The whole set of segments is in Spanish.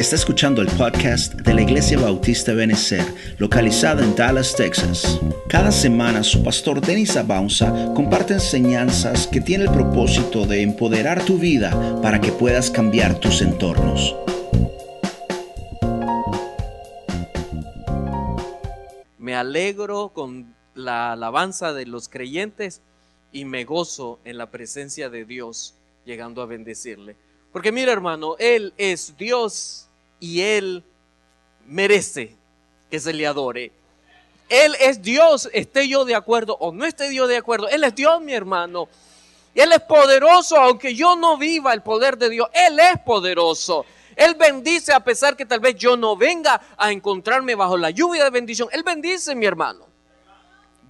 Está escuchando el podcast de la Iglesia Bautista Benecer, localizada en Dallas, Texas. Cada semana su pastor Denis Abaunza comparte enseñanzas que tienen el propósito de empoderar tu vida para que puedas cambiar tus entornos. Me alegro con la alabanza de los creyentes y me gozo en la presencia de Dios llegando a bendecirle. Porque mira hermano, Él es Dios y Él merece que se le adore. Él es Dios, esté yo de acuerdo o no esté yo de acuerdo. Él es Dios, mi hermano. Él es poderoso, aunque yo no viva el poder de Dios. Él es poderoso. Él bendice a pesar que tal vez yo no venga a encontrarme bajo la lluvia de bendición. Él bendice, mi hermano.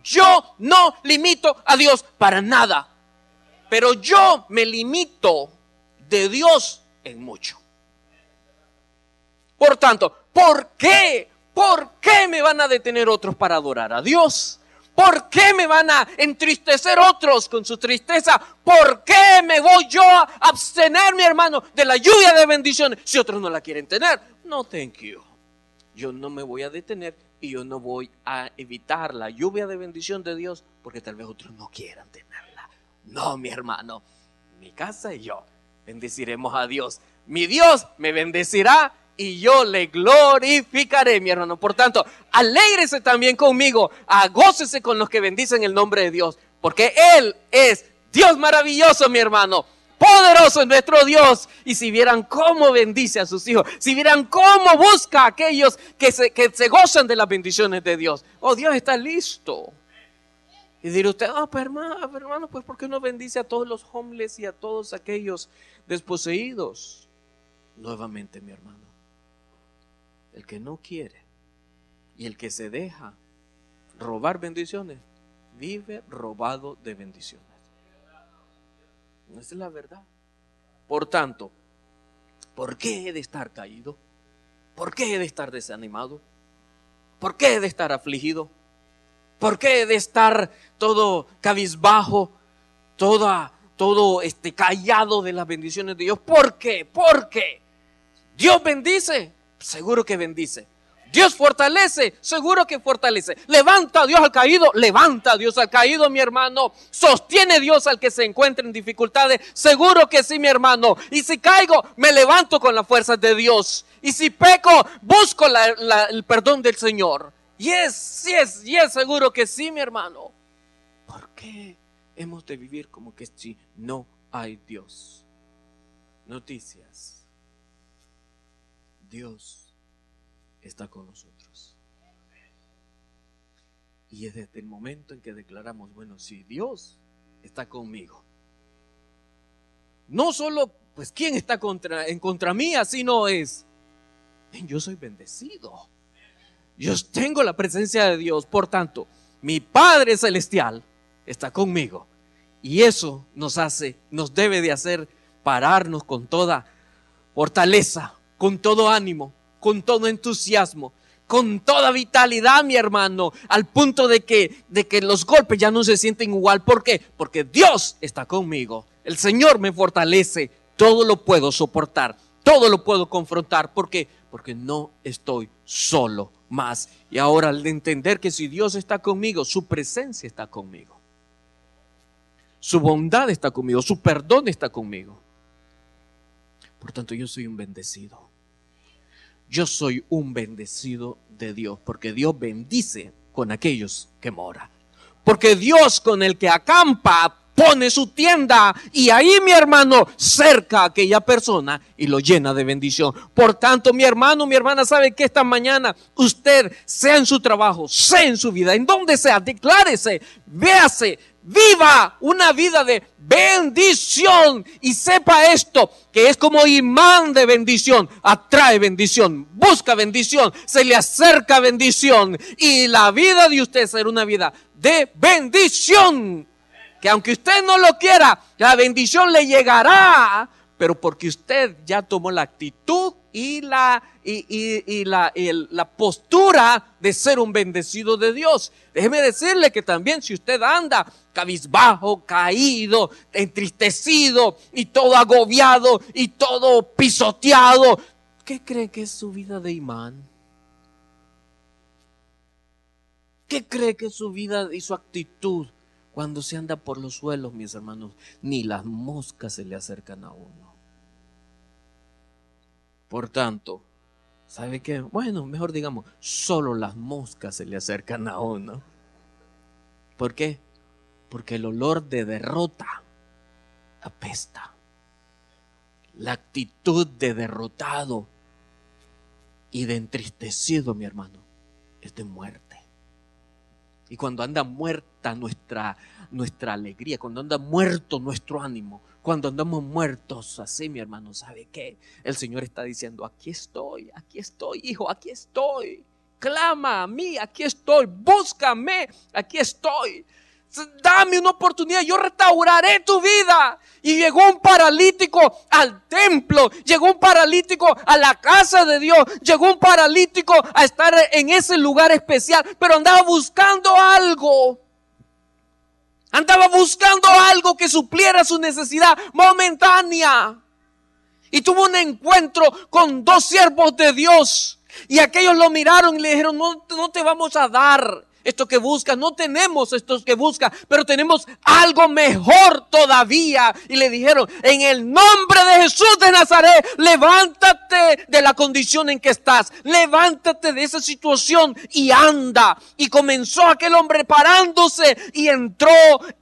Yo no limito a Dios para nada. Pero yo me limito de Dios en mucho. Por tanto, ¿por qué? ¿Por qué me van a detener otros para adorar a Dios? ¿Por qué me van a entristecer otros con su tristeza? ¿Por qué me voy yo a abstener, mi hermano, de la lluvia de bendiciones si otros no la quieren tener? No, thank you. Yo no me voy a detener y yo no voy a evitar la lluvia de bendición de Dios porque tal vez otros no quieran tenerla. No, mi hermano, mi casa y yo bendeciremos a Dios. Mi Dios me bendecirá y yo le glorificaré, mi hermano. Por tanto, alégrese también conmigo, agócese con los que bendicen el nombre de Dios, porque Él es Dios maravilloso, mi hermano. Poderoso es nuestro Dios. Y si vieran cómo bendice a sus hijos, si vieran cómo busca a aquellos que se, que se gozan de las bendiciones de Dios. Oh, Dios está listo. Y dirá usted, ah, pues hermano, hermano, pues ¿por qué no bendice a todos los homeless y a todos aquellos desposeídos? Nuevamente, mi hermano el que no quiere y el que se deja robar bendiciones, vive robado de bendiciones. Esa es la verdad. Por tanto, ¿por qué he de estar caído? ¿Por qué he de estar desanimado? ¿Por qué he de estar afligido? ¿Por qué he de estar todo cabizbajo, toda, todo este callado de las bendiciones de Dios? ¿Por qué? ¿Por qué? Dios bendice seguro que bendice. Dios fortalece, seguro que fortalece. Levanta a Dios al caído, levanta a Dios al caído, mi hermano. Sostiene Dios al que se encuentra en dificultades, seguro que sí, mi hermano. Y si caigo, me levanto con las fuerzas de Dios. Y si peco, busco el perdón del Señor. Y es, sí es, y es seguro que sí, mi hermano. ¿Por qué hemos de vivir como que si no hay Dios? Noticias Dios está con nosotros. Y es desde el momento en que declaramos, bueno, si Dios está conmigo, no solo, pues, ¿quién está contra, en contra mía? Sino es, yo soy bendecido. Yo tengo la presencia de Dios. Por tanto, mi Padre Celestial está conmigo. Y eso nos hace, nos debe de hacer pararnos con toda fortaleza, con todo ánimo, con todo entusiasmo, con toda vitalidad, mi hermano, al punto de que, de que los golpes ya no se sienten igual. ¿Por qué? Porque Dios está conmigo. El Señor me fortalece. Todo lo puedo soportar. Todo lo puedo confrontar. ¿Por qué? Porque no estoy solo más. Y ahora al entender que si Dios está conmigo, su presencia está conmigo. Su bondad está conmigo. Su perdón está conmigo. Por tanto, yo soy un bendecido yo soy un bendecido de Dios, porque Dios bendice con aquellos que moran. Porque Dios con el que acampa pone su tienda y ahí mi hermano cerca a aquella persona y lo llena de bendición. Por tanto, mi hermano, mi hermana sabe que esta mañana usted sea en su trabajo, sea en su vida, en donde sea, declárese, véase, viva una vida de bendición. Y sepa esto, que es como imán de bendición, atrae bendición, busca bendición, se le acerca bendición. Y la vida de usted será una vida de bendición, que aunque usted no lo quiera, la bendición le llegará, pero porque usted ya tomó la actitud y la, y, la, la postura de ser un bendecido de Dios. Déjeme decirle que también si usted anda cabizbajo, caído, entristecido y todo agobiado y todo pisoteado, ¿Qué cree que es su vida de imán? ¿Qué cree que es su vida y su actitud cuando se anda por los suelos, mis hermanos? Ni las moscas se le acercan a uno. Por tanto, ¿sabe qué? Bueno, mejor digamos, solo las moscas se le acercan a uno. ¿Por qué? Porque el olor de derrota apesta. La actitud de derrotado y de entristecido, mi hermano, es de muerte. Y cuando anda muerta nuestra, nuestra alegría, cuando anda muerto nuestro ánimo, cuando andamos muertos así, mi hermano, ¿sabe qué? El Señor está diciendo, aquí estoy, aquí estoy, hijo, aquí estoy. Clama a mí, aquí estoy. Búscame, aquí estoy dame una oportunidad, yo restauraré tu vida. Y llegó un paralítico al templo, llegó un paralítico a la casa de Dios, llegó un paralítico a estar en ese lugar especial, pero andaba buscando algo. Andaba buscando algo que supliera su necesidad momentánea. Y tuvo un encuentro con dos siervos de Dios. Y aquellos lo miraron y le dijeron, no, no te vamos a dar esto que busca, no tenemos estos que busca, pero tenemos algo mejor todavía. Y le dijeron, en el nombre de Jesús de Nazaret, levántate de la condición en que estás, levántate de esa situación y anda. Y comenzó aquel hombre parándose y entró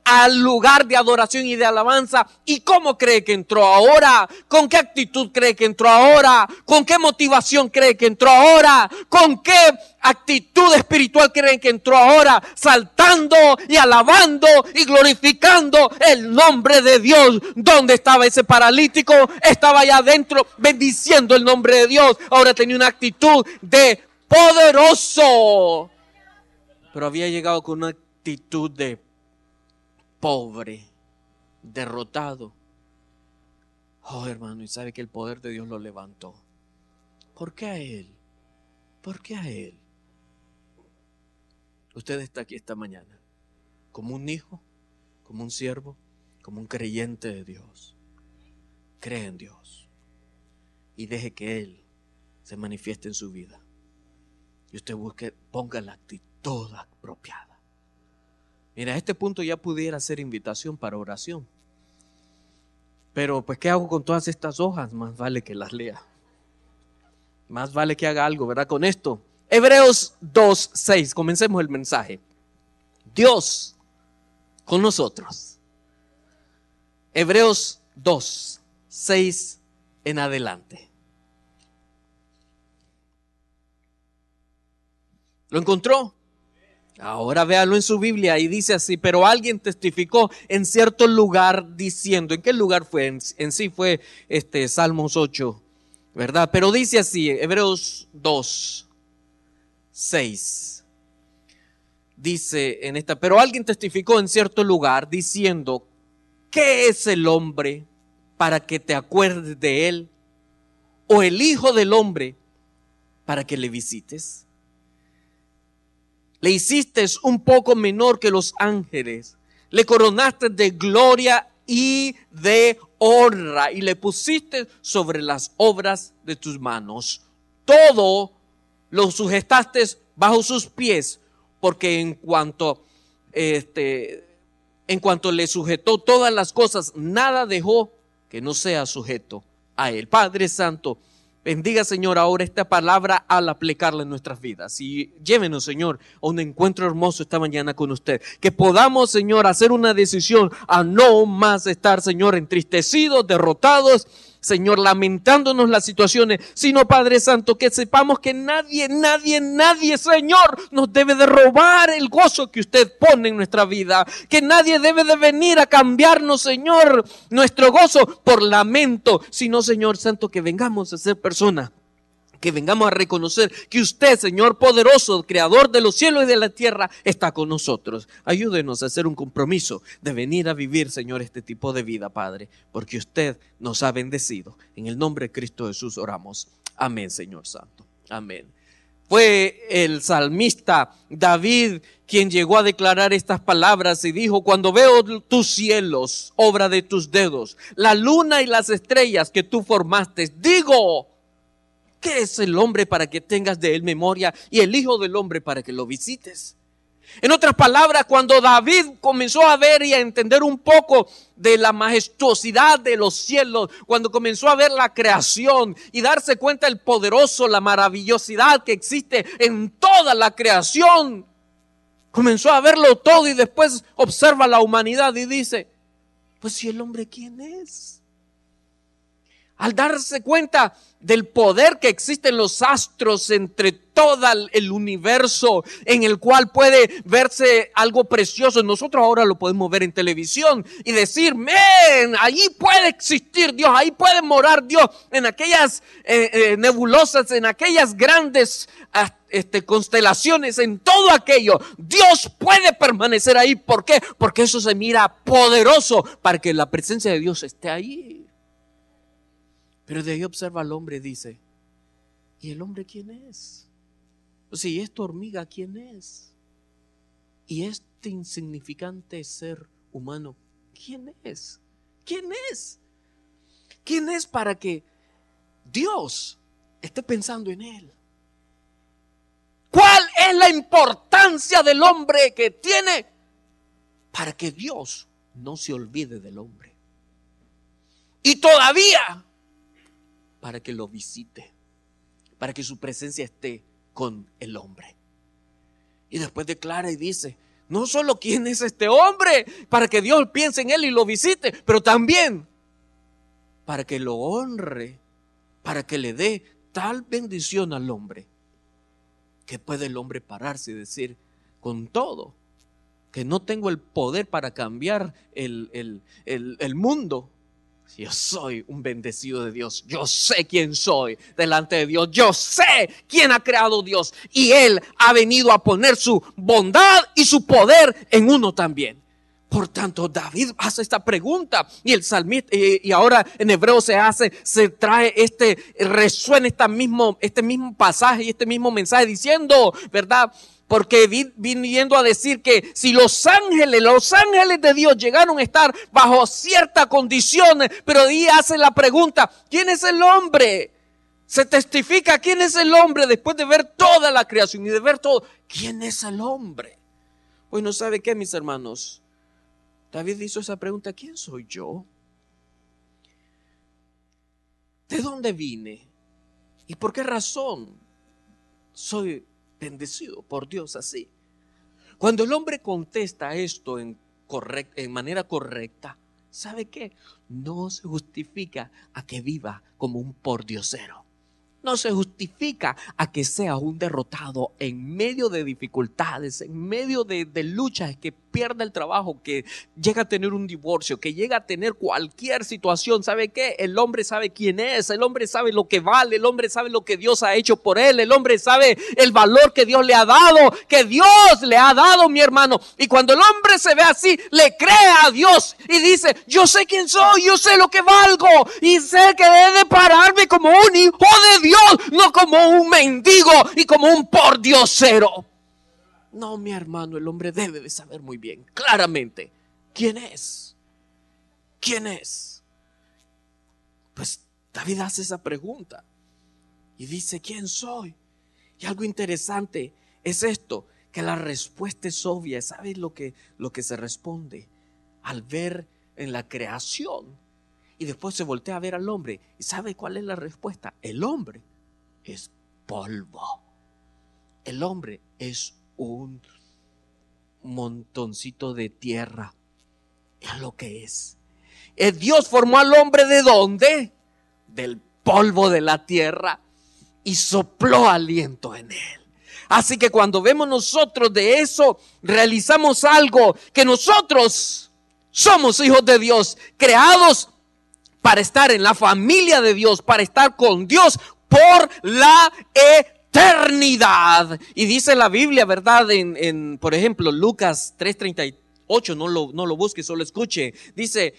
al lugar de adoración y de alabanza. ¿Y cómo cree que entró ahora? ¿Con qué actitud cree que entró ahora? ¿Con qué motivación cree que entró ahora? ¿Con qué actitud espiritual creen que entró ahora? Saltando y alabando y glorificando el nombre de Dios. ¿Dónde estaba ese paralítico? Estaba allá adentro bendiciendo el nombre de Dios. Ahora tenía una actitud de poderoso. Pero había llegado con una actitud de pobre, derrotado. Oh hermano, y sabe que el poder de Dios lo levantó. ¿Por qué a Él? ¿Por qué a Él? Usted está aquí esta mañana como un hijo, como un siervo, como un creyente de Dios. Cree en Dios y deje que Él se manifieste en su vida. Y usted busque, ponga la actitud apropiada. Mira, a este punto ya pudiera ser invitación para oración. Pero pues, ¿qué hago con todas estas hojas? Más vale que las lea. Más vale que haga algo, ¿verdad? Con esto. Hebreos 2, 6. Comencemos el mensaje. Dios con nosotros. Hebreos 2, 6 en adelante. ¿Lo encontró? Ahora véalo en su Biblia y dice así, pero alguien testificó en cierto lugar diciendo, ¿en qué lugar fue? En, sí fue este Salmos 8, ¿verdad? Pero dice así, Hebreos 2, 6. Dice en esta, pero alguien testificó en cierto lugar diciendo, ¿qué es el hombre para que te acuerdes de él? ¿O el hijo del hombre para que le visites? Le hiciste un poco menor que los ángeles. Le coronaste de gloria y de honra y le pusiste sobre las obras de tus manos. Todo lo sujetaste bajo sus pies, porque en cuanto este en cuanto le sujetó todas las cosas, nada dejó que no sea sujeto a él. Padre Santo, Bendiga, Señor, ahora esta palabra al aplicarla en nuestras vidas. Y llévenos, Señor, a un encuentro hermoso esta mañana con usted. Que podamos, Señor, hacer una decisión a no más estar, Señor, entristecidos, derrotados Señor, lamentándonos las situaciones, sino Padre Santo, que sepamos que nadie, nadie, nadie, Señor, nos debe de robar el gozo que usted pone en nuestra vida, que nadie debe de venir a cambiarnos, Señor, nuestro gozo por lamento, sino, Señor Santo, que vengamos a ser personas que vengamos a reconocer que usted, Señor poderoso, creador de los cielos y de la tierra, está con nosotros. Ayúdenos a hacer un compromiso de venir a vivir, Señor, este tipo de vida, Padre, porque usted nos ha bendecido. En el nombre de Cristo Jesús oramos. Amén, Señor Santo. Amén. Fue el salmista David quien llegó a declarar estas palabras y dijo, cuando veo tus cielos, obra de tus dedos, la luna y las estrellas que tú formaste, digo, ¿Qué es el hombre para que tengas de él memoria y el Hijo del hombre para que lo visites? En otras palabras, cuando David comenzó a ver y a entender un poco de la majestuosidad de los cielos, cuando comenzó a ver la creación y darse cuenta del poderoso, la maravillosidad que existe en toda la creación, comenzó a verlo todo y después observa la humanidad y dice, pues si el hombre quién es? Al darse cuenta del poder que existe en los astros entre todo el universo en el cual puede verse algo precioso. Nosotros ahora lo podemos ver en televisión y decir, men, ahí puede existir Dios, ahí puede morar Dios en aquellas eh, eh, nebulosas, en aquellas grandes ah, este, constelaciones, en todo aquello. Dios puede permanecer ahí. ¿Por qué? Porque eso se mira poderoso para que la presencia de Dios esté ahí. Pero de ahí observa al hombre y dice, ¿y el hombre quién es? Si esta hormiga, ¿quién es? Y este insignificante ser humano, ¿quién es? ¿Quién es? ¿Quién es para que Dios esté pensando en él? ¿Cuál es la importancia del hombre que tiene para que Dios no se olvide del hombre? Y todavía para que lo visite, para que su presencia esté con el hombre. Y después declara y dice, no solo quién es este hombre, para que Dios piense en él y lo visite, pero también para que lo honre, para que le dé tal bendición al hombre, que puede el hombre pararse y decir, con todo, que no tengo el poder para cambiar el, el, el mundo, yo soy un bendecido de Dios. Yo sé quién soy delante de Dios. Yo sé quién ha creado Dios. Y Él ha venido a poner su bondad y su poder en uno también. Por tanto, David hace esta pregunta y el salmista, y, ahora en hebreo se hace, se trae este, resuena este mismo, este mismo pasaje y este mismo mensaje diciendo, ¿verdad? Porque viniendo a decir que si los ángeles, los ángeles de Dios llegaron a estar bajo ciertas condiciones, pero ahí hace la pregunta, ¿quién es el hombre? Se testifica quién es el hombre después de ver toda la creación y de ver todo. ¿Quién es el hombre? Pues no sabe qué, mis hermanos. David hizo esa pregunta, ¿quién soy yo? ¿De dónde vine? ¿Y por qué razón soy bendecido por Dios así. Cuando el hombre contesta esto en, manera correcta, ¿sabe qué? No se justifica a que viva como un pordiosero no se justifica a que sea un derrotado en medio de dificultades, en medio de, luchas, que pierda el trabajo, que llega a tener un divorcio, que llega a tener cualquier situación. ¿Sabe qué? El hombre sabe quién es, el hombre sabe lo que vale, el hombre sabe lo que Dios ha hecho por él, el hombre sabe el valor que Dios le ha dado, que Dios le ha dado, mi hermano. Y cuando el hombre se ve así, le cree a Dios y dice, yo sé quién soy, yo sé lo que valgo y sé que debe pararme como un hijo de Dios no como un mendigo y como un pordiosero. No, mi hermano, el hombre debe de saber muy bien, claramente, quién es. ¿Quién es? Pues David hace esa pregunta y dice, ¿quién soy? Y algo interesante es esto, que la respuesta es obvia. ¿Sabes lo que, lo que se responde? Al ver en la creación y después se voltea a ver al hombre. ¿Y sabe cuál es la respuesta? El hombre es polvo. El hombre es un montoncito de tierra. Es lo que es. Eh, Dios formó al hombre de dónde? Del polvo de la tierra y sopló aliento en él. Así que cuando vemos nosotros de eso, realizamos algo que nosotros somos hijos de Dios, creados para estar en la familia de Dios, para estar con Dios por la eternidad. Y dice la Biblia, ¿verdad? En, por ejemplo, Lucas 3:38, no lo, no lo busque, solo escuche. Dice,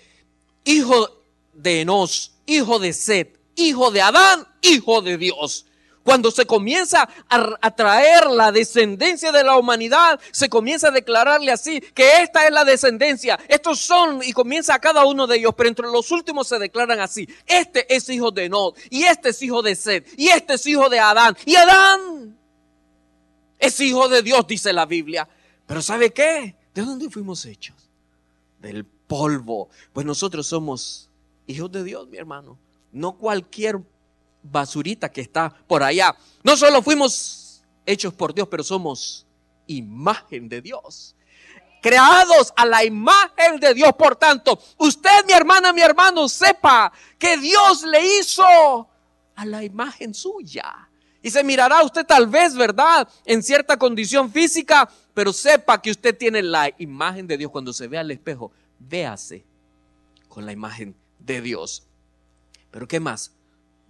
hijo de Enos, hijo de Set, hijo de Adán, hijo de Dios. Cuando se comienza a, a, traer la descendencia de la humanidad, se comienza a declararle así, que esta es la descendencia, estos son, y comienza a cada uno de ellos, pero entre los últimos se declaran así, este es hijo de Nod, y este es hijo de Sed, y este es hijo de Adán, y Adán es hijo de Dios, dice la Biblia. Pero ¿sabe qué? ¿De dónde fuimos hechos? Del polvo. Pues nosotros somos hijos de Dios, mi hermano. No cualquier basurita que está por allá. No solo fuimos hechos por Dios, pero somos imagen de Dios. Creados a la imagen de Dios. Por tanto, usted, mi hermana, mi hermano, sepa que Dios le hizo a la imagen suya. Y se mirará usted tal vez, ¿verdad? En cierta condición física, pero sepa que usted tiene la imagen de Dios. Cuando se ve al espejo, véase con la imagen de Dios. Pero ¿qué más?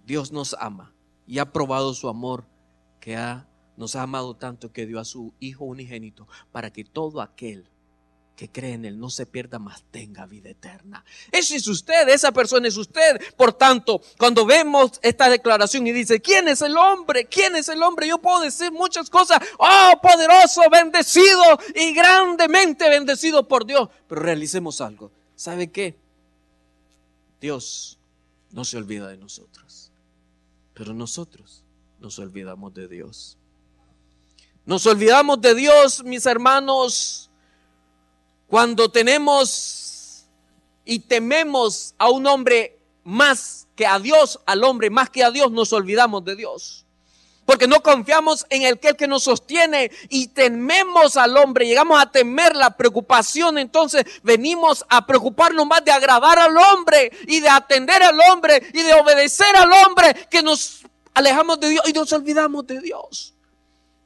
Dios nos ama y ha probado su amor que ha, nos ha amado tanto que dio a su Hijo unigénito para que todo aquel que cree en Él no se pierda, más tenga vida eterna. Ese es usted, esa persona es usted. Por tanto, cuando vemos esta declaración y dice, ¿quién es el hombre? ¿Quién es el hombre? Yo puedo decir muchas cosas. Oh, poderoso, bendecido y grandemente bendecido por Dios. Pero realicemos algo. ¿Sabe qué? Dios no se olvida de nosotros. Pero nosotros nos olvidamos de Dios. Nos olvidamos de Dios, mis hermanos, cuando tenemos y tememos a un hombre más que a Dios, al hombre más que a Dios, nos olvidamos de Dios. Porque no confiamos en el que, nos sostiene y tememos al hombre, llegamos a temer la preocupación, entonces venimos a preocuparnos más de agradar al hombre y de atender al hombre y de obedecer al hombre, que nos alejamos de Dios y nos olvidamos de Dios.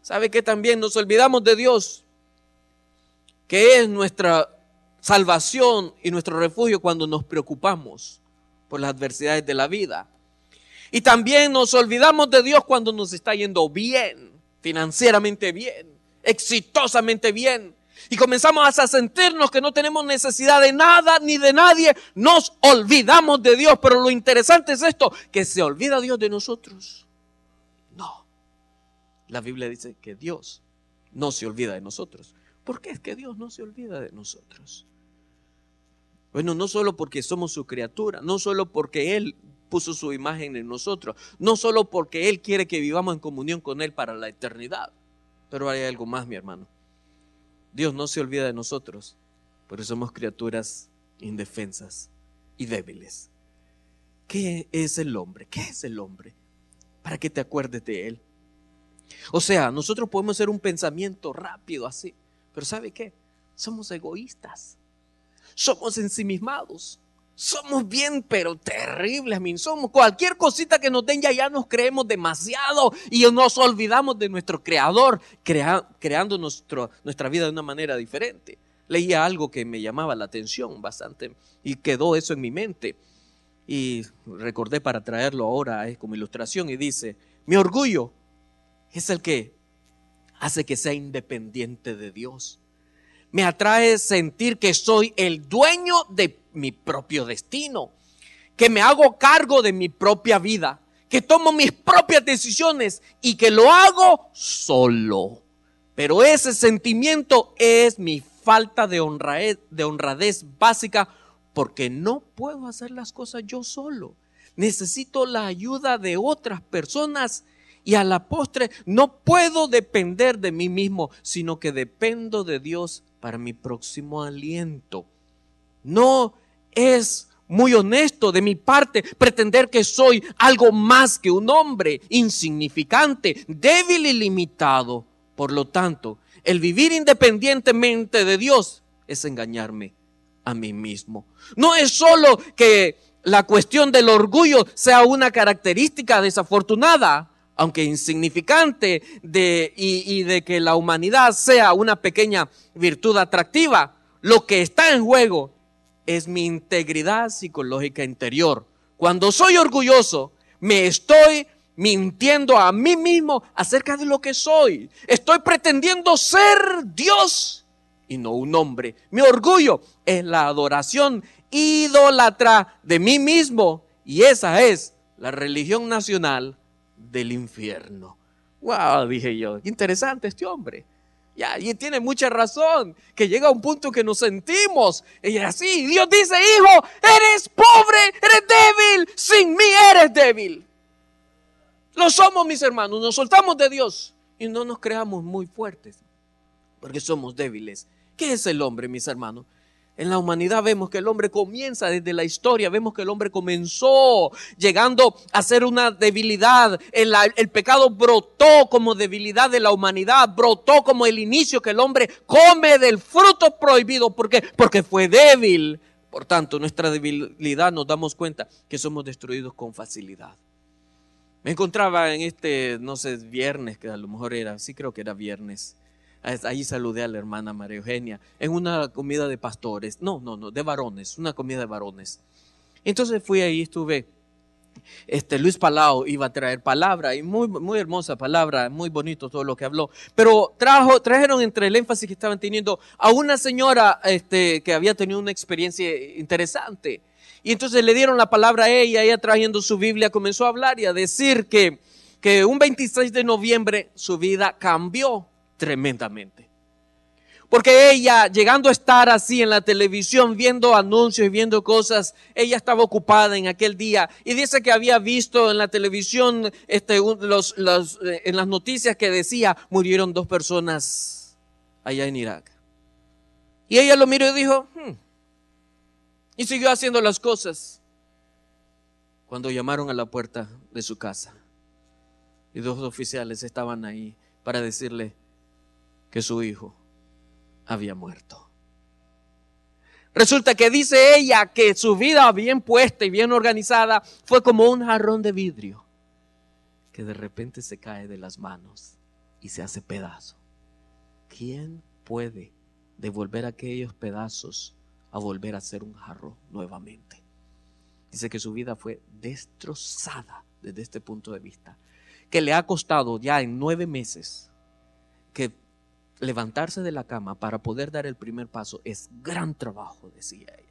¿Sabe que también nos olvidamos de Dios? que es nuestra salvación y nuestro refugio cuando nos preocupamos por las adversidades de la vida. Y también nos olvidamos de Dios cuando nos está yendo bien, financieramente bien, exitosamente bien. Y comenzamos a sentirnos que no tenemos necesidad de nada ni de nadie. Nos olvidamos de Dios. Pero lo interesante es esto, que se olvida Dios de nosotros. No. La Biblia dice que Dios no se olvida de nosotros. ¿Por qué es que Dios no se olvida de nosotros? Bueno, no solo porque somos su criatura, no solo porque Él puso su imagen en nosotros, no solo porque Él quiere que vivamos en comunión con Él para la eternidad, pero hay algo más, mi hermano. Dios no se olvida de nosotros, porque somos criaturas indefensas y débiles. ¿Qué es el hombre? ¿Qué es el hombre? Para que te acuerdes de Él. O sea, nosotros podemos hacer un pensamiento rápido así. Pero ¿sabe qué? Somos egoístas. Somos ensimismados. Somos bien, pero terribles, min. Somos cualquier cosita que nos den ya, nos creemos demasiado y nos olvidamos de nuestro creador, creando nuestra vida de una manera diferente. Leía algo que me llamaba la atención bastante y quedó eso en mi mente. Y recordé para traerlo ahora eh, como ilustración y dice, mi orgullo es el que hace que sea independiente de Dios. Me atrae sentir que soy el dueño de mi propio destino, que me hago cargo de mi propia vida, que tomo mis propias decisiones y que lo hago solo. Pero ese sentimiento es mi falta de honradez, de honradez básica porque no puedo hacer las cosas yo solo. Necesito la ayuda de otras personas y a la postre no puedo depender de mí mismo, sino que dependo de Dios para mi próximo aliento. No es muy honesto de mi parte pretender que soy algo más que un hombre insignificante, débil y limitado. Por lo tanto, el vivir independientemente de Dios es engañarme a mí mismo. No es solo que la cuestión del orgullo sea una característica desafortunada, aunque insignificante, de, y, de que la humanidad sea una pequeña virtud atractiva, lo que está en juego es mi integridad psicológica interior. Cuando soy orgulloso, me estoy mintiendo a mí mismo acerca de lo que soy. Estoy pretendiendo ser Dios y no un hombre. Mi orgullo es la adoración idólatra de mí mismo y esa es la religión nacional del infierno. Wow, dije yo, interesante este hombre. Y tiene mucha razón, que llega un punto que nos sentimos. Y así, Dios dice, hijo, eres pobre, eres débil, sin mí eres débil. Lo somos, mis hermanos, nos soltamos de Dios y no nos creamos muy fuertes, porque somos débiles. ¿Qué es el hombre, mis hermanos? En la humanidad vemos que el hombre comienza desde la historia, vemos que el hombre comenzó llegando a ser una debilidad. El, pecado brotó como debilidad de la humanidad, brotó como el inicio que el hombre come del fruto prohibido. ¿Por qué? Porque fue débil. Por tanto, nuestra debilidad nos damos cuenta que somos destruidos con facilidad. Me encontraba en este, no sé, viernes, que a lo mejor era, sí creo que era viernes Ahí saludé a la hermana María Eugenia en una comida de pastores. No, no, no, de varones, una comida de varones. Entonces fui ahí, estuve. Este Luis Palau iba a traer palabra y muy, muy hermosa palabra, muy bonito todo lo que habló. Pero trajo, trajeron entre el énfasis que estaban teniendo a una señora este, que había tenido una experiencia interesante. Y entonces le dieron la palabra a ella, ella trayendo su Biblia comenzó a hablar y a decir que, que un 26 de noviembre su vida cambió tremendamente. Porque ella, llegando a estar así en la televisión, viendo anuncios y viendo cosas, ella estaba ocupada en aquel día. Y dice que había visto en la televisión, este, eh, en las noticias que decía, murieron dos personas allá en Irak. Y ella lo miró y dijo, hmm". y siguió haciendo las cosas. Cuando llamaron a la puerta de su casa, y dos oficiales estaban ahí para decirle, que su hijo había muerto. Resulta que dice ella que su vida bien puesta y bien organizada fue como un jarrón de vidrio que de repente se cae de las manos y se hace pedazo. ¿Quién puede devolver aquellos pedazos a volver a ser un jarrón nuevamente? Dice que su vida fue destrozada desde este punto de vista, que le ha costado ya en nueve meses que levantarse de la cama para poder dar el primer paso es gran trabajo, decía ella.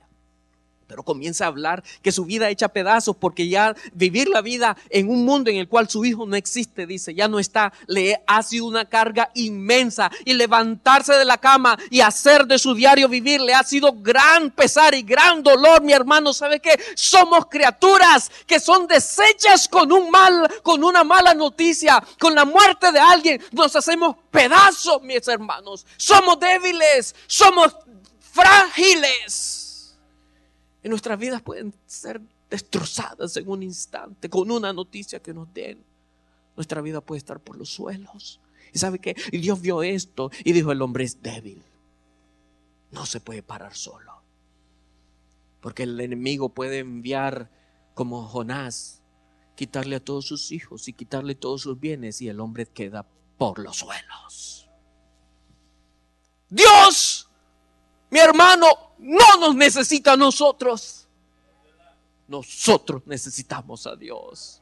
Pero comienza a hablar que su vida hecha pedazos porque ya vivir la vida en un mundo en el cual su hijo no existe, dice, ya no está, le ha sido una carga inmensa y levantarse de la cama y hacer de su diario vivir le ha sido gran pesar y gran dolor, mi hermano, ¿sabe qué? Somos criaturas que son deshechas con un mal, con una mala noticia, con la muerte de alguien, nos hacemos pedazos, mis hermanos. Somos débiles, somos frágiles. Y nuestras vidas pueden ser destrozadas en un instante con una noticia que nos den. Nuestra vida puede estar por los suelos. ¿Y sabe qué? Dios vio esto y dijo, el hombre es débil. No se puede parar solo. Porque el enemigo puede enviar como Jonás, quitarle a todos sus hijos y quitarle todos sus bienes y el hombre queda por los suelos. Dios, mi hermano, no nos necesita a nosotros. Nosotros necesitamos a Dios.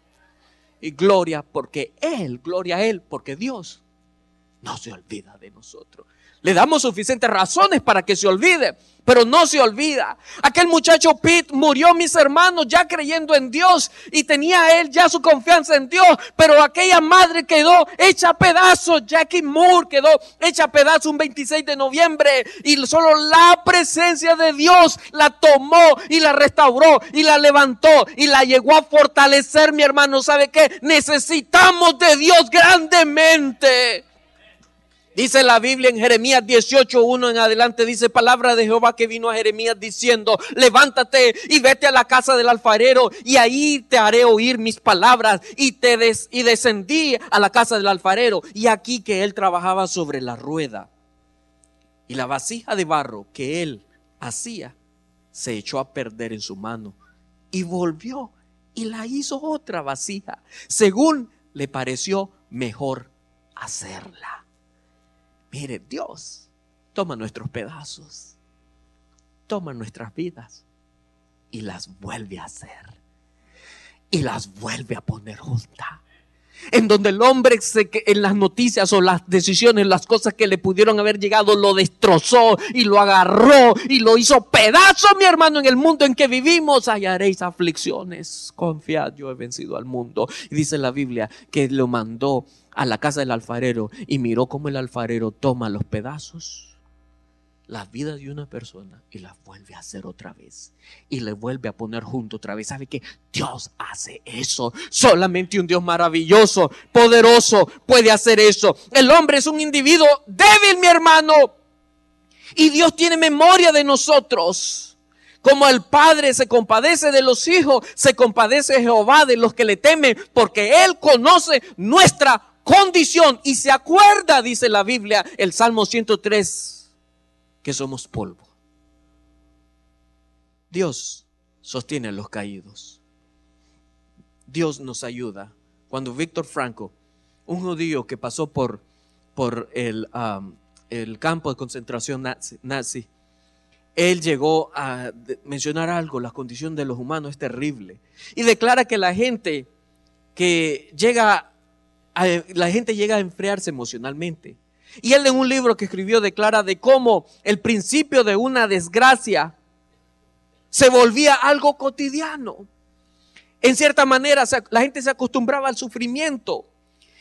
Y gloria porque Él, gloria a Él, porque Dios no se olvida de nosotros. Le damos suficientes razones para que se olvide, pero no se olvida. Aquel muchacho Pete murió, mis hermanos, ya creyendo en Dios y tenía él ya su confianza en Dios, pero aquella madre quedó hecha a pedazos. Jackie Moore quedó hecha a pedazos un 26 de noviembre y solo la presencia de Dios la tomó y la restauró y la levantó y la llegó a fortalecer, mi hermano. ¿Sabe qué? Necesitamos de Dios grandemente. Dice la Biblia en Jeremías 18.1 en adelante, dice palabra de Jehová que vino a Jeremías diciendo, levántate y vete a la casa del alfarero y ahí te haré oír mis palabras y te des y descendí a la casa del alfarero y aquí que él trabajaba sobre la rueda y la vasija de barro que él hacía se echó a perder en su mano y volvió y la hizo otra vasija según le pareció mejor hacerla. Mire, Dios toma nuestros pedazos, toma nuestras vidas y las vuelve a hacer. Y las vuelve a poner juntas. en donde el hombre en las noticias o las decisiones, las cosas que le pudieron haber llegado, lo destrozó y lo agarró y lo hizo pedazo, mi hermano, en el mundo en que vivimos, hallaréis aflicciones. Confiad, yo he vencido al mundo. Y dice la Biblia que lo mandó a la casa del alfarero y miró cómo el alfarero toma los pedazos la vida de una persona y la vuelve a hacer otra vez y le vuelve a poner junto otra vez. ¿Sabe que Dios hace eso? Solamente un Dios maravilloso, poderoso puede hacer eso. El hombre es un individuo débil, mi hermano. Y Dios tiene memoria de nosotros. Como el Padre se compadece de los hijos, se compadece Jehová de los que le temen, porque Él conoce nuestra condición y se acuerda, dice la Biblia, el Salmo 103 que somos polvo. Dios sostiene a los caídos. Dios nos ayuda. Cuando Víctor Franco, un judío que pasó por, por el, el campo de concentración nazi, él llegó a mencionar algo, la condición de los humanos es terrible. Y declara que la gente que llega, la gente llega a enfriarse emocionalmente. Y él en un libro que escribió declara de cómo el principio de una desgracia se volvía algo cotidiano. En cierta manera la gente se acostumbraba al sufrimiento.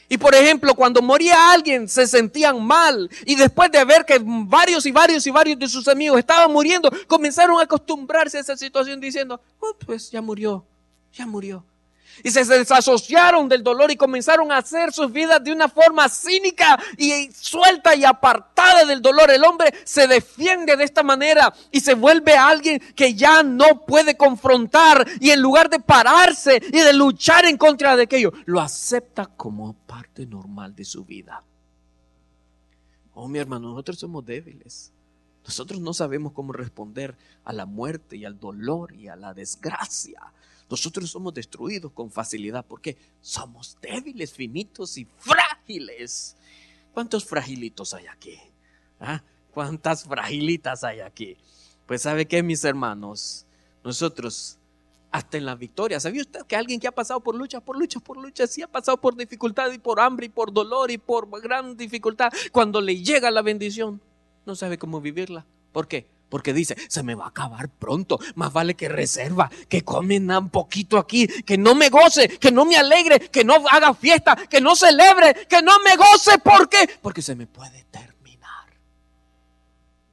Y por ejemplo, cuando moría alguien se sentían mal. Y después de ver que varios y varios y varios de sus amigos estaban muriendo, comenzaron a acostumbrarse a esa situación diciendo, oh, pues ya murió, ya murió y se desasociaron del dolor y comenzaron a hacer sus vidas de una forma cínica y suelta y apartada del dolor. El hombre se defiende de esta manera y se vuelve alguien que ya no puede confrontar y en lugar de pararse y de luchar en contra de aquello, lo acepta como parte normal de su vida. Oh, mi hermano, nosotros somos débiles. Nosotros no sabemos cómo responder a la muerte y al dolor y a la desgracia. Nosotros somos destruidos con facilidad porque somos débiles, finitos y frágiles. ¿Cuántos fragilitos hay aquí? ¿Ah? ¿Cuántas fragilitas hay aquí? Pues sabe qué, mis hermanos, nosotros hasta en la victoria. ¿Sabía usted que alguien que ha pasado por lucha, por lucha, por lucha, sí ha pasado por dificultad y por hambre y por dolor y por gran dificultad, cuando le llega la bendición, no sabe cómo vivirla? ¿Por qué? Porque dice, se me va a acabar pronto. Más vale que reserva, que comen un poquito aquí, que no me goce, que no me alegre, que no haga fiesta, que no celebre, que no me goce. ¿Por qué? Porque se me puede terminar.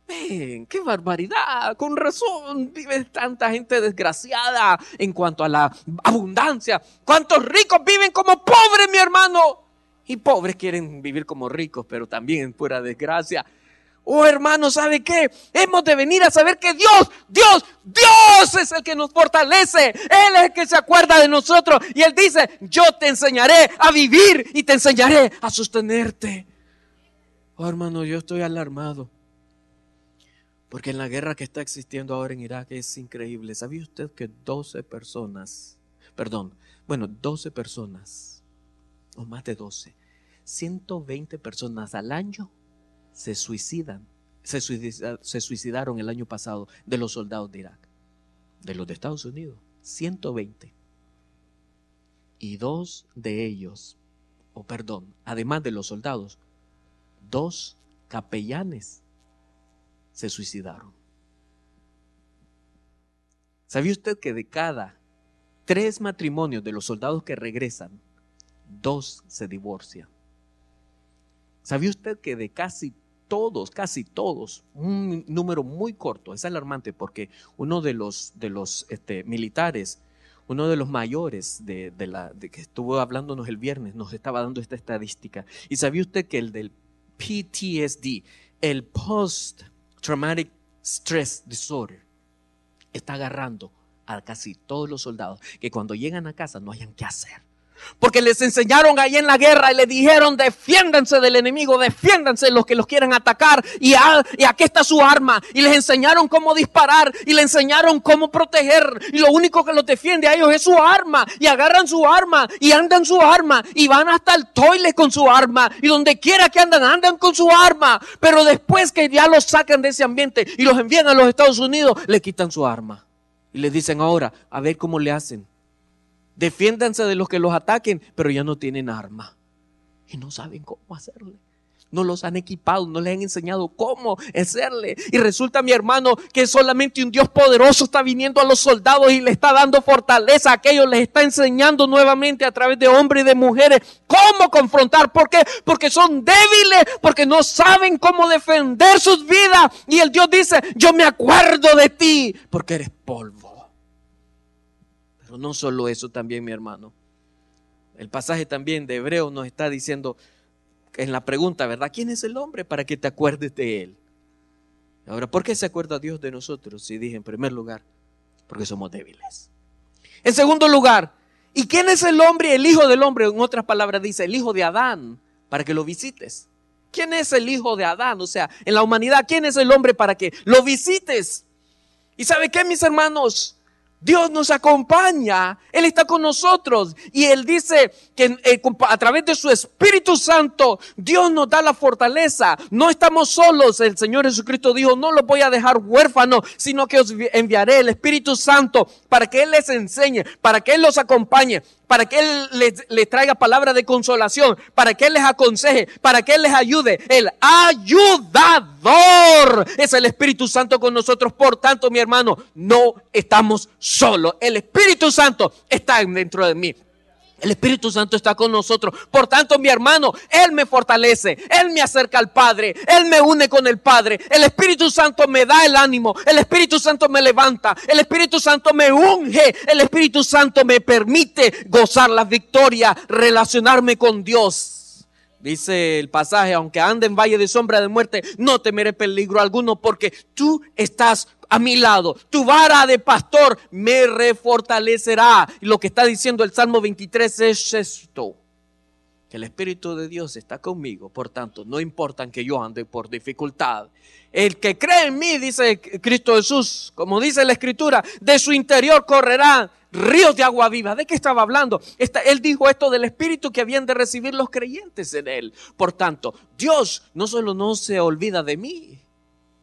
Ven, qué barbaridad. Con razón vive tanta gente desgraciada en cuanto a la abundancia. ¿Cuántos ricos viven como pobres, mi hermano? Y pobres quieren vivir como ricos, pero también en pura desgracia. Oh hermano, ¿sabe qué? Hemos de venir a saber que Dios, Dios, Dios es el que nos fortalece. Él es el que se acuerda de nosotros. Y Él dice, yo te enseñaré a vivir y te enseñaré a sostenerte. Oh hermano, yo estoy alarmado. Porque en la guerra que está existiendo ahora en Irak es increíble. ¿Sabía usted que 12 personas, perdón, bueno, 12 personas, o más de 12, 120 personas al año se suicidan, se, suicidaron el año pasado de los soldados de Irak, de los de Estados Unidos, 120. Y dos de ellos, o perdón, además de los soldados, dos capellanes se suicidaron. ¿Sabía usted que de cada tres matrimonios de los soldados que regresan, dos se divorcian? ¿Sabía usted que de casi todos, casi todos, un número muy corto, es alarmante porque uno de los, de los este, militares, uno de los mayores de, la, de que estuvo hablándonos el viernes, nos estaba dando esta estadística. ¿Y sabía usted que el del PTSD, el Post Traumatic Stress Disorder, está agarrando a casi todos los soldados que cuando llegan a casa no hayan qué hacer? Porque les enseñaron ahí en la guerra y le dijeron, defiéndanse del enemigo, defiéndanse los que los quieran atacar. Y, y, aquí está su arma. Y les enseñaron cómo disparar y les enseñaron cómo proteger. Y lo único que los defiende a ellos es su arma. Y agarran su arma y andan su arma. Y van hasta el toilet con su arma. Y donde quiera que andan, andan con su arma. Pero después que ya los sacan de ese ambiente y los envían a los Estados Unidos, le quitan su arma. Y les dicen ahora, a ver cómo le hacen Defiéndanse de los que los ataquen, pero ya no tienen arma. Y no saben cómo hacerle no los han equipado, no les han enseñado cómo hacerle. Y resulta, mi hermano, que solamente un Dios poderoso está viniendo a los soldados y le está dando fortaleza a aquellos, les está enseñando nuevamente a través de hombres y de mujeres cómo confrontar. ¿Por qué? Porque son débiles, porque no saben cómo defender sus vidas. Y el Dios dice, yo me acuerdo de ti, porque eres polvo. Pero no solo eso también, mi hermano. El pasaje también de Hebreo nos está diciendo, en la pregunta, ¿verdad? ¿Quién es el hombre para que te acuerdes de él? Ahora, ¿por qué se acuerda Dios de nosotros? Y dije, en primer lugar, porque somos débiles. En segundo lugar, ¿y quién es el hombre, el hijo del hombre? En otras palabras dice, el hijo de Adán, para que lo visites. ¿Quién es el hijo de Adán? O sea, en la humanidad, ¿quién es el hombre para que lo visites? ¿Y sabe qué, mis hermanos? Dios nos acompaña, Él está con nosotros y Él dice que eh, a través de su Espíritu Santo Dios nos da la fortaleza. No estamos solos, el Señor Jesucristo dijo, no los voy a dejar huérfanos, sino que os enviaré el Espíritu Santo para que Él les enseñe, para que Él los acompañe, para que Él les, traiga palabra de consolación, para que Él les aconseje, para que Él les ayude. El ayudador es el Espíritu Santo con nosotros. Por tanto, mi hermano, no estamos solos. El Espíritu Santo está dentro de mí. El Espíritu Santo está con nosotros. Por tanto, mi hermano, Él me fortalece, Él me acerca al Padre, Él me une con el Padre. El Espíritu Santo me da el ánimo, el Espíritu Santo me levanta, el Espíritu Santo me unge, el Espíritu Santo me permite gozar la victoria, relacionarme con Dios. Dice el pasaje, aunque ande en valle de sombra de muerte, no temeré peligro alguno porque tú estás a mi lado. Tu vara de pastor me refortalecerá. Y lo que está diciendo el Salmo 23 es esto. Que el Espíritu de Dios está conmigo. Por tanto, no importa que yo ande por dificultad. El que cree en mí, dice Cristo Jesús, como dice la Escritura, de su interior correrán ríos de agua viva. ¿De qué estaba hablando? él dijo esto del Espíritu que habían de recibir los creyentes en él. Por tanto, Dios no solo no se olvida de mí,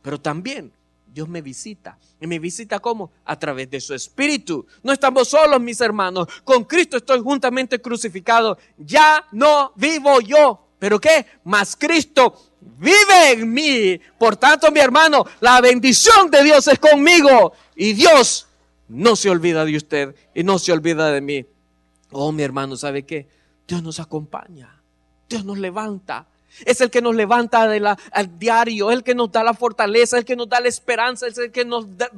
pero también Dios me visita. ¿Y me visita cómo? A través de su Espíritu. No estamos solos, mis hermanos. Con Cristo estoy juntamente crucificado. Ya no vivo yo. ¿Pero qué? Más Cristo vive en mí. Por tanto, mi hermano, la bendición de Dios es conmigo. Y Dios no se olvida de usted y no se olvida de mí. Oh, mi hermano, ¿sabe qué? Dios nos acompaña. Dios nos levanta. Es el que nos levanta de la, al diario, el que nos da la fortaleza, el que nos da la esperanza, es el que nos da,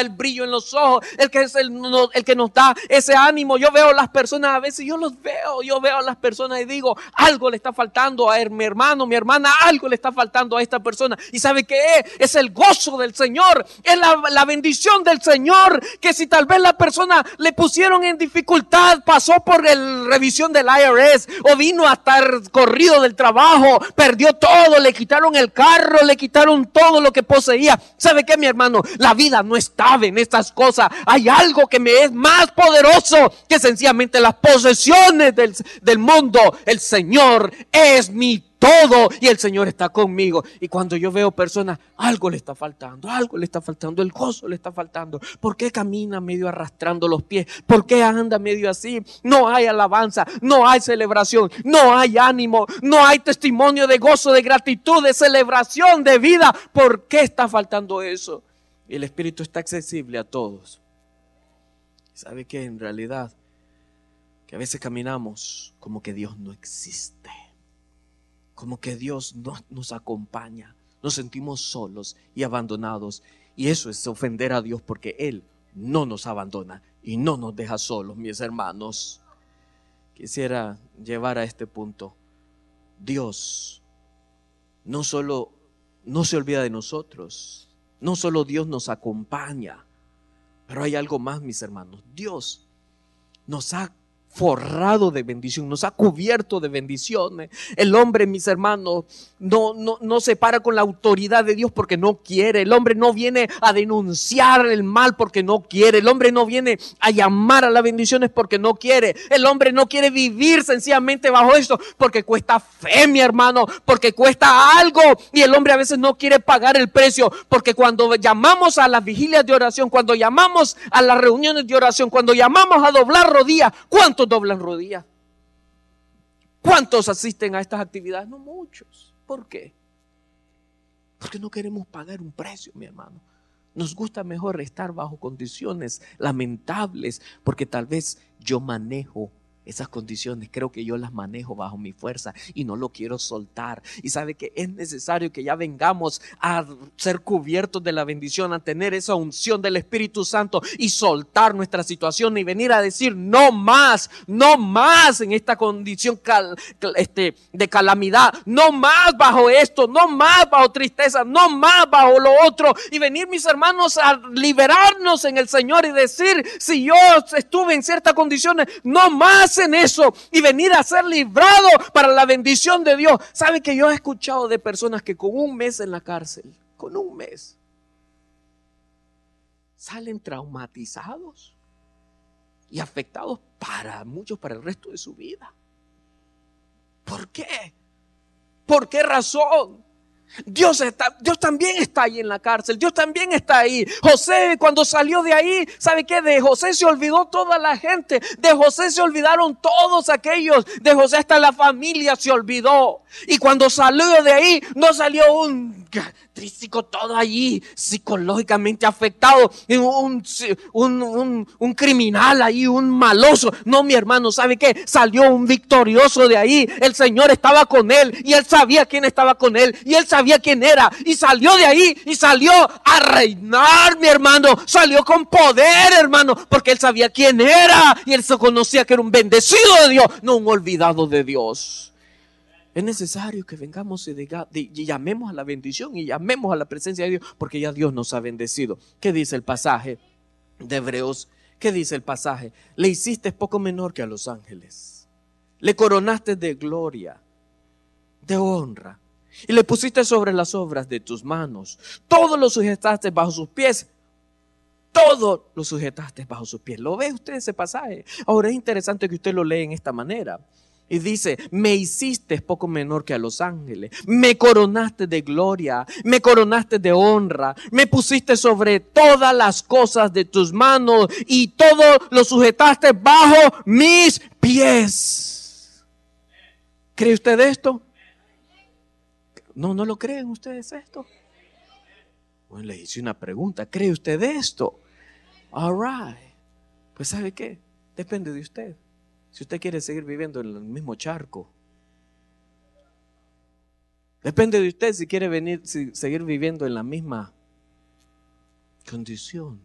el brillo en los ojos, el que es el, el, que nos da ese ánimo. Yo veo las personas a veces, yo los veo, yo veo a las personas y digo, algo le está faltando a mi hermano, mi hermana, algo le está faltando a esta persona. ¿Y sabe qué es? Es el gozo del Señor, es la, la bendición del Señor, que si tal vez la persona le pusieron en dificultad, pasó por la revisión del IRS o vino a estar corrido del trabajo, perdió todo, le quitaron el carro, le quitaron todo lo que poseía. ¿Sabe qué, mi hermano? La vida no estaba en estas cosas. Hay algo que me es más poderoso que sencillamente las posesiones del, del mundo. El Señor es mi todo y el Señor está conmigo. Y cuando yo veo personas, algo le está faltando, algo le está faltando, el gozo le está faltando. ¿Por qué camina medio arrastrando los pies? ¿Por qué anda medio así? No hay alabanza, no hay celebración, no hay ánimo, no hay testimonio de gozo, de gratitud, de celebración, de vida. ¿Por qué está faltando eso? El Espíritu está accesible a todos. ¿Sabe qué? En realidad, que a veces caminamos como que Dios no existe como que Dios no nos acompaña. Nos sentimos solos y abandonados. Y eso es ofender a Dios porque Él no nos abandona y no nos deja solos, mis hermanos. Quisiera llevar a este punto. Dios no solo no se olvida de nosotros, no solo Dios nos acompaña, pero hay algo más, mis hermanos. Dios nos ha forrado de bendición, nos ha cubierto de bendiciones. El hombre, mis hermanos, no, no, no se para con la autoridad de Dios porque no quiere. El hombre no viene a denunciar el mal porque no quiere. El hombre no viene a llamar a las bendiciones porque no quiere. El hombre no quiere vivir sencillamente bajo esto porque cuesta fe, mi hermano, porque cuesta algo. Y el hombre a veces no quiere pagar el precio porque cuando llamamos a las vigilias de oración, cuando llamamos a las reuniones de oración, cuando llamamos a doblar rodillas, ¿cuánto doblan rodillas? ¿Cuántos asisten a estas actividades? No muchos. ¿Por qué? Porque no queremos pagar un precio, mi hermano. Nos gusta mejor estar bajo condiciones lamentables, porque tal vez yo manejo esas condiciones creo que yo las manejo bajo mi fuerza y no lo quiero soltar. Y sabe que es necesario que ya vengamos a ser cubiertos de la bendición, a tener esa unción del Espíritu Santo y soltar nuestra situación y venir a decir no más, no más en esta condición este, de calamidad, no más bajo esto, no más bajo tristeza, no más bajo lo otro. Y venir mis hermanos a liberarnos en el Señor y decir, si yo estuve en ciertas condiciones, no más en eso y venir a ser librado para la bendición de Dios. ¿Sabe que yo he escuchado de personas que con un mes en la cárcel, con un mes, salen traumatizados y afectados para muchos, para el resto de su vida? ¿Por qué? ¿Por qué razón? Dios, está, Dios también está ahí en la cárcel, Dios también está ahí. José cuando salió de ahí, ¿sabe qué? De José se olvidó toda la gente, de José se olvidaron todos aquellos, de José hasta la familia se olvidó. Y cuando salió de ahí, no salió un trístico todo allí, psicológicamente afectado, un, un, un, criminal ahí, un maloso. No, mi hermano, ¿sabe qué? Salió un victorioso de ahí. El Señor estaba con él y él sabía quién estaba con él y él sabía quién era. Y salió de ahí y salió a reinar, mi hermano. Salió con poder, hermano, porque él sabía quién era y él se conocía que era un bendecido de Dios, no un olvidado de Dios. Es necesario que vengamos y, llamemos a la bendición y llamemos a la presencia de Dios, porque ya Dios nos ha bendecido. ¿Qué dice el pasaje de Hebreos? ¿Qué dice el pasaje? Le hiciste poco menor que a los ángeles. Le coronaste de gloria, de honra, y le pusiste sobre las obras de tus manos. Todo lo sujetaste bajo sus pies. Todo lo sujetaste bajo sus pies. ¿Lo ve usted ese pasaje? Ahora es interesante que usted lo lea en esta manera. Y dice, me hiciste poco menor que a los ángeles, me coronaste de gloria, me coronaste de honra, me pusiste sobre todas las cosas de tus manos y todo lo sujetaste bajo mis pies. ¿Cree usted esto? No, no lo creen ustedes esto. Bueno, le hice una pregunta, ¿cree usted esto? All right. Pues ¿sabe qué? Depende de usted. Si usted quiere seguir viviendo en el mismo charco. Depende de usted si quiere venir, seguir viviendo en la misma condición.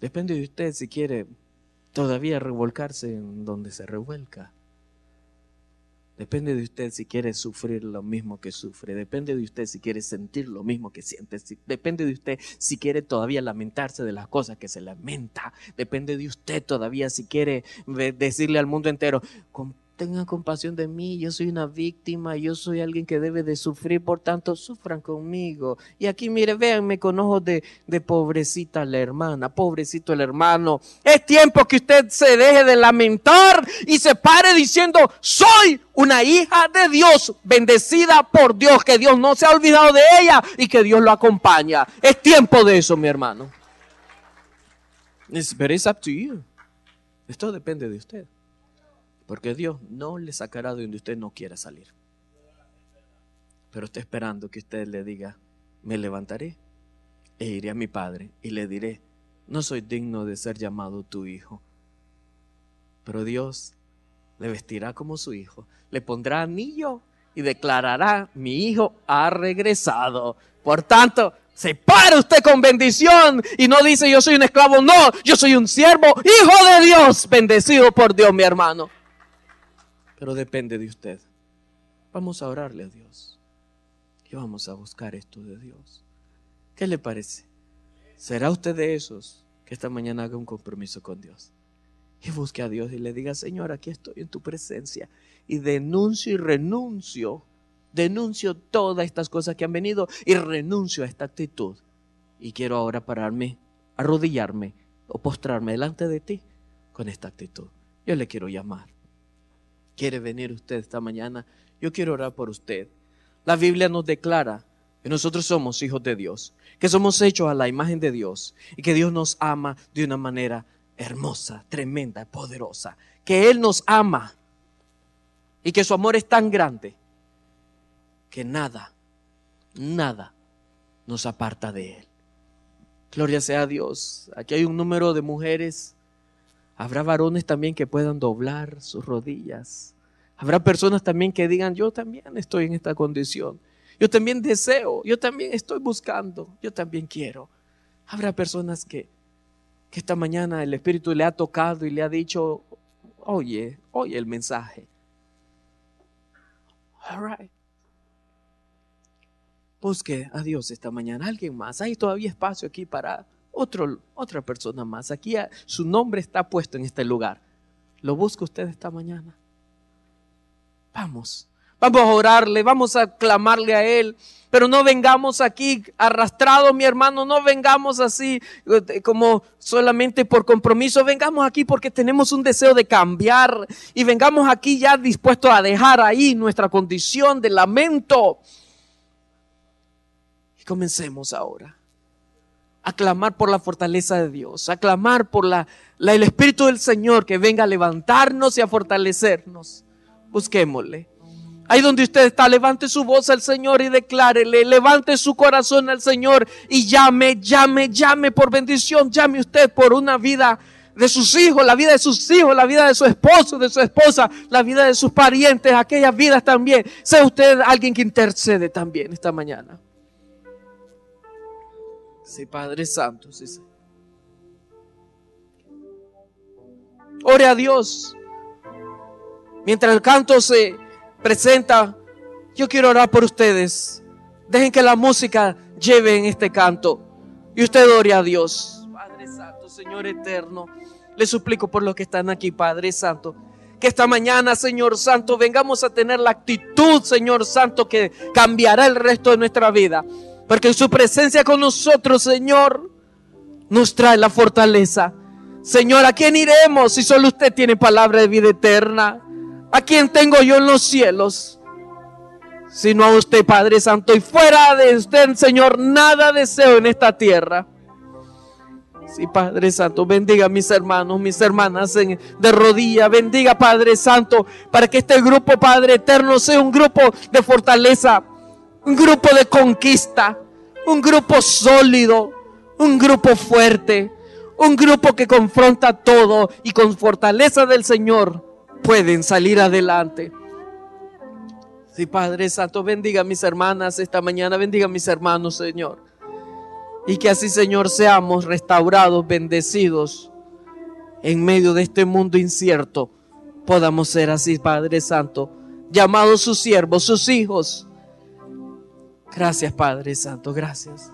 Depende de usted si quiere todavía revolcarse en donde se revuelca. Depende de usted si quiere sufrir lo mismo que sufre. Depende de usted si quiere sentir lo mismo que siente. Depende de usted si quiere todavía lamentarse de las cosas que se lamenta. Depende de usted todavía si quiere decirle al mundo entero, tengan compasión de mí, yo soy una víctima, yo soy alguien que debe de sufrir, por tanto, sufran conmigo. Y aquí, mire, véanme con ojos de, de pobrecita la hermana, pobrecito el hermano. Es tiempo que usted se deje de lamentar y se pare diciendo, soy una hija de Dios, bendecida por Dios, que Dios no se ha olvidado de ella y que Dios lo acompaña. Es tiempo de eso, mi hermano. It's, but up to you. Esto depende de usted. Porque Dios no le sacará de donde usted no quiera salir. Pero está esperando que usted le diga, me levantaré e iré a mi padre y le diré, no soy digno de ser llamado tu hijo. Pero Dios le vestirá como su hijo, le pondrá anillo y declarará, mi hijo ha regresado. Por tanto, se para usted con bendición y no dice yo soy un esclavo, no, yo soy un siervo, hijo de Dios, bendecido por Dios, mi hermano pero depende de usted. Vamos a orarle a Dios y vamos a buscar esto de Dios. ¿Qué le parece? ¿Será usted de esos que esta mañana haga un compromiso con Dios? y busque a Dios y le diga, Señor, aquí estoy en tu presencia y denuncio y renuncio, denuncio todas estas cosas que han venido y renuncio a esta actitud. Y quiero ahora pararme, arrodillarme o postrarme delante de ti con esta actitud. Yo le quiero llamar. ¿Quiere venir usted esta mañana? Yo quiero orar por usted. La Biblia nos declara que nosotros somos hijos de Dios, que somos hechos a la imagen de Dios y que Dios nos ama de una manera hermosa, tremenda, poderosa, que Él nos ama y que su amor es tan grande que nada, nada nos aparta de Él. Gloria sea a Dios. Aquí hay un número de mujeres. Habrá varones también que puedan doblar sus rodillas. Habrá personas también que digan, yo también estoy en esta condición. Yo también deseo, yo también estoy buscando, yo también quiero. Habrá personas que que esta mañana el Espíritu le ha tocado y le ha dicho, oye, oye el mensaje. All Busque a Dios esta mañana. Alguien más. Hay todavía espacio aquí para otra persona más. Aquí su nombre está puesto en este lugar. ¿Lo busca usted esta mañana? Vamos. Vamos a orarle, vamos a clamarle a Él. Pero no vengamos aquí arrastrados, mi hermano, no vengamos así eh, como solamente por compromiso, vengamos aquí porque tenemos un deseo de cambiar y vengamos aquí ya dispuestos a dejar ahí nuestra condición de lamento. Y comencemos ahora a clamar por la fortaleza de Dios, a clamar por la, el Espíritu del Señor que venga a levantarnos y a fortalecernos. Busquémosle. Ahí donde usted está, levante su voz al Señor y declárele, levante su corazón al Señor y llame, llame, llame por bendición, llame usted por una vida de sus hijos, la vida de sus hijos, la vida de su esposo, de su esposa, la vida de sus parientes, aquellas vidas también. Sea usted alguien que intercede también esta mañana. Padre Santo. Ore a Dios. Mientras el canto se presenta, yo quiero orar por ustedes. Dejen que la música lleve en este canto. Y usted ore a Dios. Padre Santo, Señor eterno, le suplico por los que están aquí, Padre Santo. Que esta mañana, Señor Santo, vengamos a tener la actitud, Señor Santo, que cambiará el resto de nuestra vida. Porque su presencia con nosotros, Señor, nos trae la fortaleza. Señor, ¿a quién iremos si solo usted tiene palabra de vida eterna? ¿A quién tengo yo en los cielos? Sino a usted, Padre Santo. Y fuera de usted, Señor, nada deseo en esta tierra. Sí, Padre Santo, bendiga a mis hermanos, mis hermanas de rodilla. Bendiga, Padre Santo, para que este grupo, Padre Eterno, sea un grupo de fortaleza, un grupo de conquista, un grupo sólido, un grupo fuerte, un grupo que confronta todo y con fortaleza del Señor pueden salir adelante. Sí, Padre Santo, bendiga a mis hermanas esta mañana, bendiga a mis hermanos, Señor. Y que así, Señor, seamos restaurados, bendecidos en medio de este mundo incierto. Podamos ser así, Padre Santo, llamados sus siervos, sus hijos. Gracias, Padre Santo, gracias.